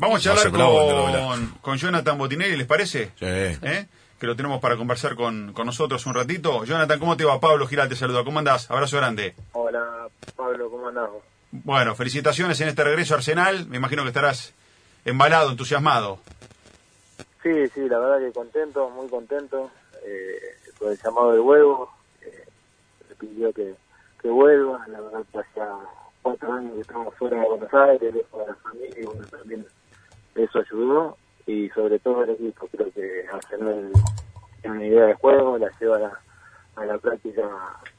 Vamos a charlar de con, con Jonathan Botinelli, ¿les parece? Sí. ¿Eh? Que lo tenemos para conversar con, con nosotros un ratito. Jonathan, ¿cómo te va? Pablo Giral te saluda. ¿Cómo andás? Abrazo grande. Hola, Pablo, ¿cómo andás? vos? Bueno, felicitaciones en este regreso a Arsenal. Me imagino que estarás embalado, entusiasmado. Sí, sí, la verdad que contento, muy contento eh, por el llamado del huevo. Eh, me pidió que, que vuelva, la verdad que hacía cuatro años que estamos fuera de Buenos Aires, lejos de la familia, y bueno, también eso ayudó. Y sobre todo el equipo, creo que Arsenal tiene una idea de juego, la lleva a la, a la práctica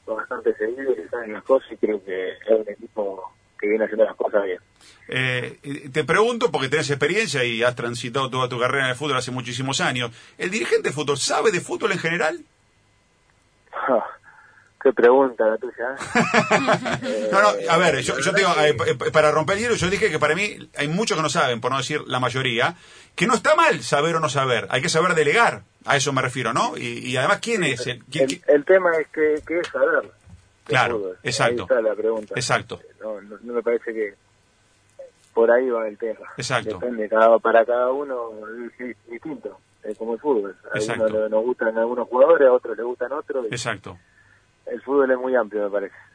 bastante seguido, que saben las cosas y creo que es un equipo que viene haciendo las cosas bien. Eh, te pregunto, porque tenés experiencia y has transitado toda tu carrera en el fútbol hace muchísimos años. ¿El dirigente de fútbol sabe de fútbol en general? Qué pregunta la tuya. ¿eh? No, no, a ver, yo, yo te digo, eh, pa- para romper el hielo, yo dije que para mí hay muchos que no saben, por no decir la mayoría, que no está mal saber o no saber, hay que saber delegar, a eso me refiero, ¿no? Y, y además, ¿quién es? El, quién- El, tema es que, que es saber. Claro, exacto. Ahí está la pregunta. Exacto. No, no, no me parece que por ahí va el tema. Exacto. Depende, cada, para cada uno es, distinto. Es como el fútbol. A Exacto. le- nos gustan algunos jugadores, a otros les gustan otros. y Exacto. El fútbol es muy amplio, me parece.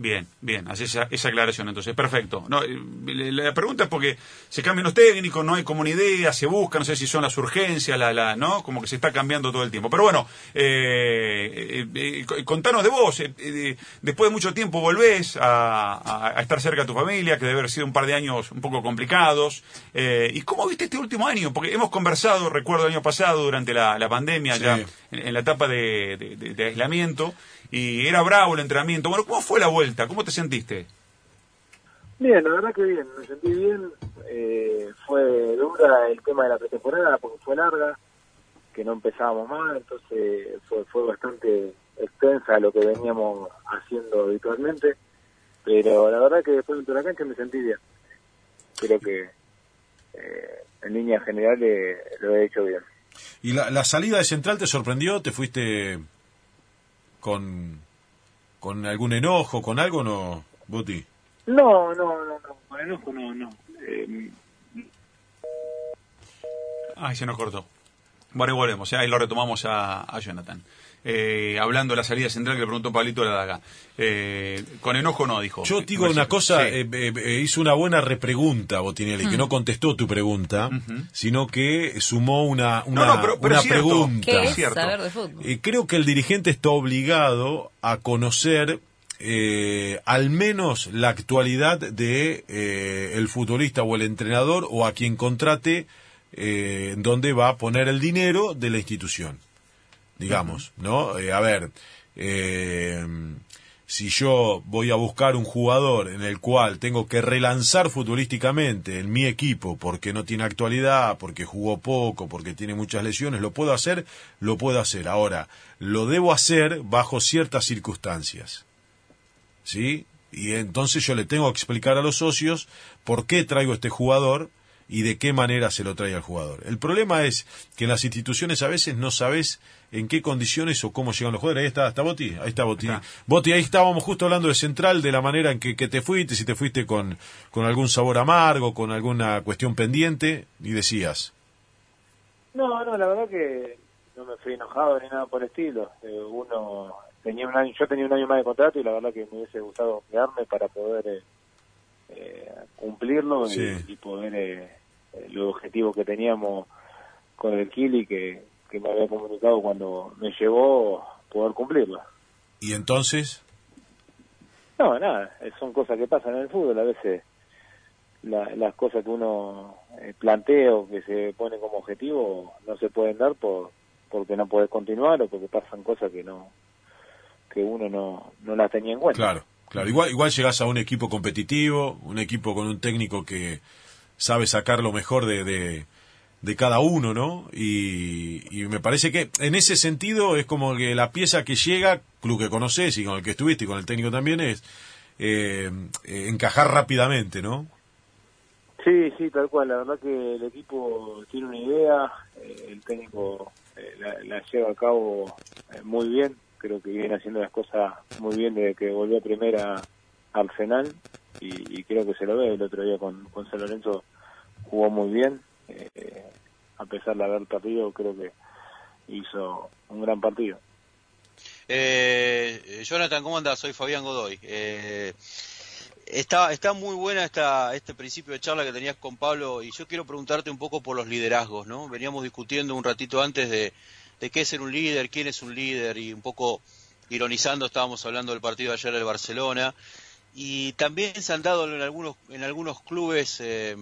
Bien, bien, hace esa, esa aclaración entonces, perfecto. No, la pregunta es porque se cambian los técnicos, no hay como una idea, se busca, no sé si son las urgencias, la, la, ¿no? Como que se está cambiando todo el tiempo. Pero bueno, eh, eh, eh, contanos de vos, eh, eh, después de mucho tiempo volvés a, a- a estar cerca de tu familia, que debe haber sido un par de años un poco complicados. Eh, ¿Y cómo viste este último año? Porque hemos conversado, recuerdo el año pasado, durante la, la pandemia, Sí. ya en, en la etapa de, de- de- de aislamiento, y era bravo el entrenamiento. Bueno, ¿cómo fue la vuelta? ¿Cómo te sentiste? Bien, la verdad que bien, me sentí bien. Eh, fue dura el tema de la pretemporada porque fue larga, que no empezábamos más, entonces fue, fue bastante extensa lo que veníamos haciendo habitualmente. Pero la verdad que después de la cancha me sentí bien. Creo que eh, en líneas generales lo he hecho bien. ¿Y la, la salida de Central te sorprendió? ¿Te fuiste con, con algún enojo, con algo no, Buti? No, no, no, no, con enojo no, no. Eh, Ay, se nos cortó. Bueno, y volvemos, ¿eh? ahí lo retomamos a, a Jonathan. Eh, hablando de la salida central que le preguntó Pablito la Daga. Eh, con enojo no, dijo. Yo te digo una cosa, Sí. eh, eh, eh, hizo una buena repregunta Botinelli, que no contestó tu pregunta, sino que sumó una, una, No, no, pero- pero una es cierto. pregunta. ¿Qué Es cierto. saber de fútbol? Eh, creo que el dirigente está obligado a conocer eh, al menos la actualidad de eh, el futbolista o el entrenador o a quien contrate eh, donde va a poner el dinero de la institución digamos no Eh, a ver eh, si yo voy a buscar un jugador en el cual tengo que relanzar futbolísticamente en mi equipo porque no tiene actualidad, porque jugó poco, porque tiene muchas lesiones, lo puedo hacer, lo puedo hacer. Ahora, lo debo hacer bajo ciertas circunstancias. ¿Sí? Y entonces yo le tengo que explicar a los socios por qué traigo este jugador y de qué manera se lo trae al jugador. El problema es que en las instituciones a veces no sabes en qué condiciones o cómo llegan los jugadores. Ahí está, está Boti, ahí está Boti. Está. Boti, ahí estábamos justo hablando de Central, de la manera en que, que te fuiste, si te fuiste con, con algún sabor amargo, con alguna cuestión pendiente, y decías. No, no, la verdad que no me fui enojado ni nada por el estilo. Eh, uno tenía un año, yo tenía un año más de contrato y la verdad que me hubiese gustado quedarme para poder eh, eh, cumplirlo y- Sí. y, poder eh, los objetivos que teníamos con el Kili que, que me había comunicado cuando me llevó poder cumplirlo. Y entonces, No, nada, eh, son cosas que pasan en el fútbol. A veces la- las cosas que uno eh, plantea o que se pone como objetivo no se pueden dar por porque no puedes continuar o porque pasan cosas que no que uno no, no las tenía en cuenta. claro, claro, igual, igual llegás a un equipo competitivo, un equipo con un técnico que sabe sacar lo mejor de, de, cada uno, ¿no? Y, me parece que en ese sentido es como que la pieza que llega, club que conoces y con el que estuviste y con el técnico también, es eh, eh, encajar rápidamente, ¿no? Sí, sí, tal cual. La verdad que el equipo tiene una idea, eh, el técnico eh, la, lleva a cabo muy bien. Creo que viene haciendo las cosas muy bien desde que volvió primera Arsenal y, y creo que se lo ve el otro día con, con San Lorenzo jugó muy bien, eh, a pesar de haber perdido, creo que hizo un gran partido. Eh, Jonathan, ¿cómo andás? Soy Fabián Godoy. Eh, está, está muy buena esta, este principio de charla que tenías con Pablo y yo quiero preguntarte un poco por los liderazgos, ¿no? Veníamos discutiendo un ratito antes de, de qué es ser un líder, quién es un líder y un poco ironizando estábamos hablando del partido ayer del Barcelona y también se han dado en algunos, en algunos clubes eh,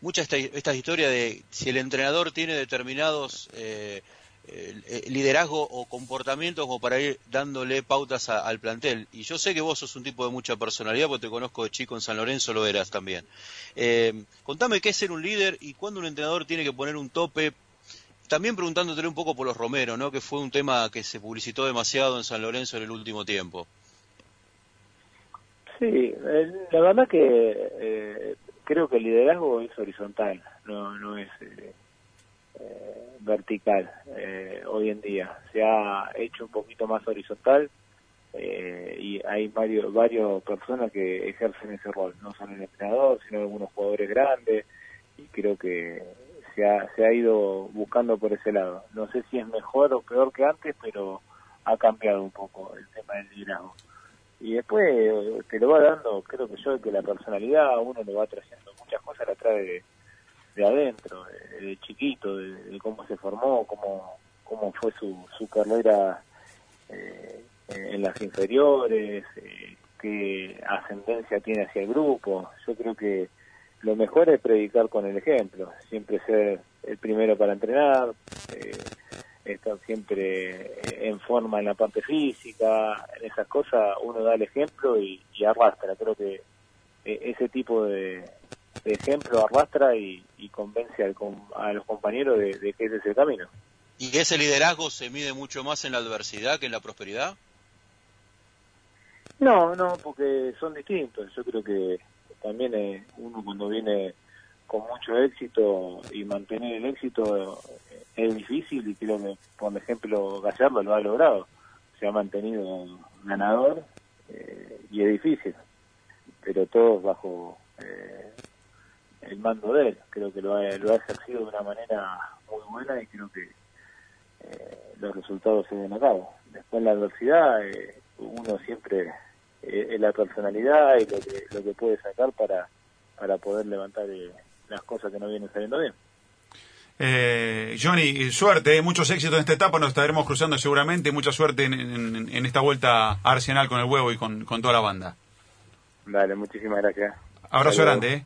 mucha esta, de si el entrenador tiene determinados eh, eh, liderazgo o comportamientos como para ir dándole pautas al plantel. Y yo sé que vos sos un tipo de mucha personalidad, porque te conozco de chico en San Lorenzo, lo eras también. Eh, contame qué es ser un líder y cuándo un entrenador tiene que poner un tope. También preguntándote un poco por los Romero, ¿no? que fue un tema que se publicitó demasiado en San Lorenzo en el último tiempo. Sí, eh, la verdad que eh, creo que el liderazgo es horizontal, no, no es eh, eh, vertical eh, hoy en día. Se ha hecho un poquito más horizontal eh, y hay varios, varios personas que ejercen ese rol, no solo el entrenador, sino algunos jugadores grandes y creo que se ha, se ha ido buscando por ese lado. No sé si es mejor o peor que antes, pero ha cambiado un poco el tema del liderazgo. Y después te lo va dando, creo que yo, que la personalidad uno le va trayendo muchas cosas, la trae de, de adentro, de, chiquito, de, de, cómo se formó, cómo, cómo fue su, su carrera eh, en las inferiores, eh, qué ascendencia tiene hacia el grupo. Yo creo que lo mejor es predicar con el ejemplo, siempre ser el primero para entrenar, eh, estar siempre en forma en la parte física, en esas cosas uno da el ejemplo y, y arrastra. Creo que eh, ese tipo de, de ejemplo arrastra y, y convence al, a los compañeros de, de, que ese es el camino. ¿Y ese liderazgo se mide mucho más en la adversidad que en la prosperidad? No, no, porque son distintos. Yo creo que también eh, uno cuando viene con mucho éxito y mantener el éxito es difícil y creo que, por ejemplo, Gallardo lo ha logrado. Se ha mantenido ganador eh, y es difícil, pero todos bajo eh, el mando de él. Creo que lo ha, lo ha ejercido de una manera muy buena y creo que eh, los resultados se ven a cabo. Después la adversidad, eh, uno siempre eh, la personalidad y lo que, lo que puede sacar para, para poder levantar eh, las cosas que no vienen saliendo bien. Eh, Johnny, suerte, muchos éxitos en esta etapa, nos estaremos cruzando seguramente, mucha suerte en, en, en esta vuelta a Arsenal con el huevo y con, con toda la banda. Dale, muchísimas gracias. Abrazo grande, ¿eh?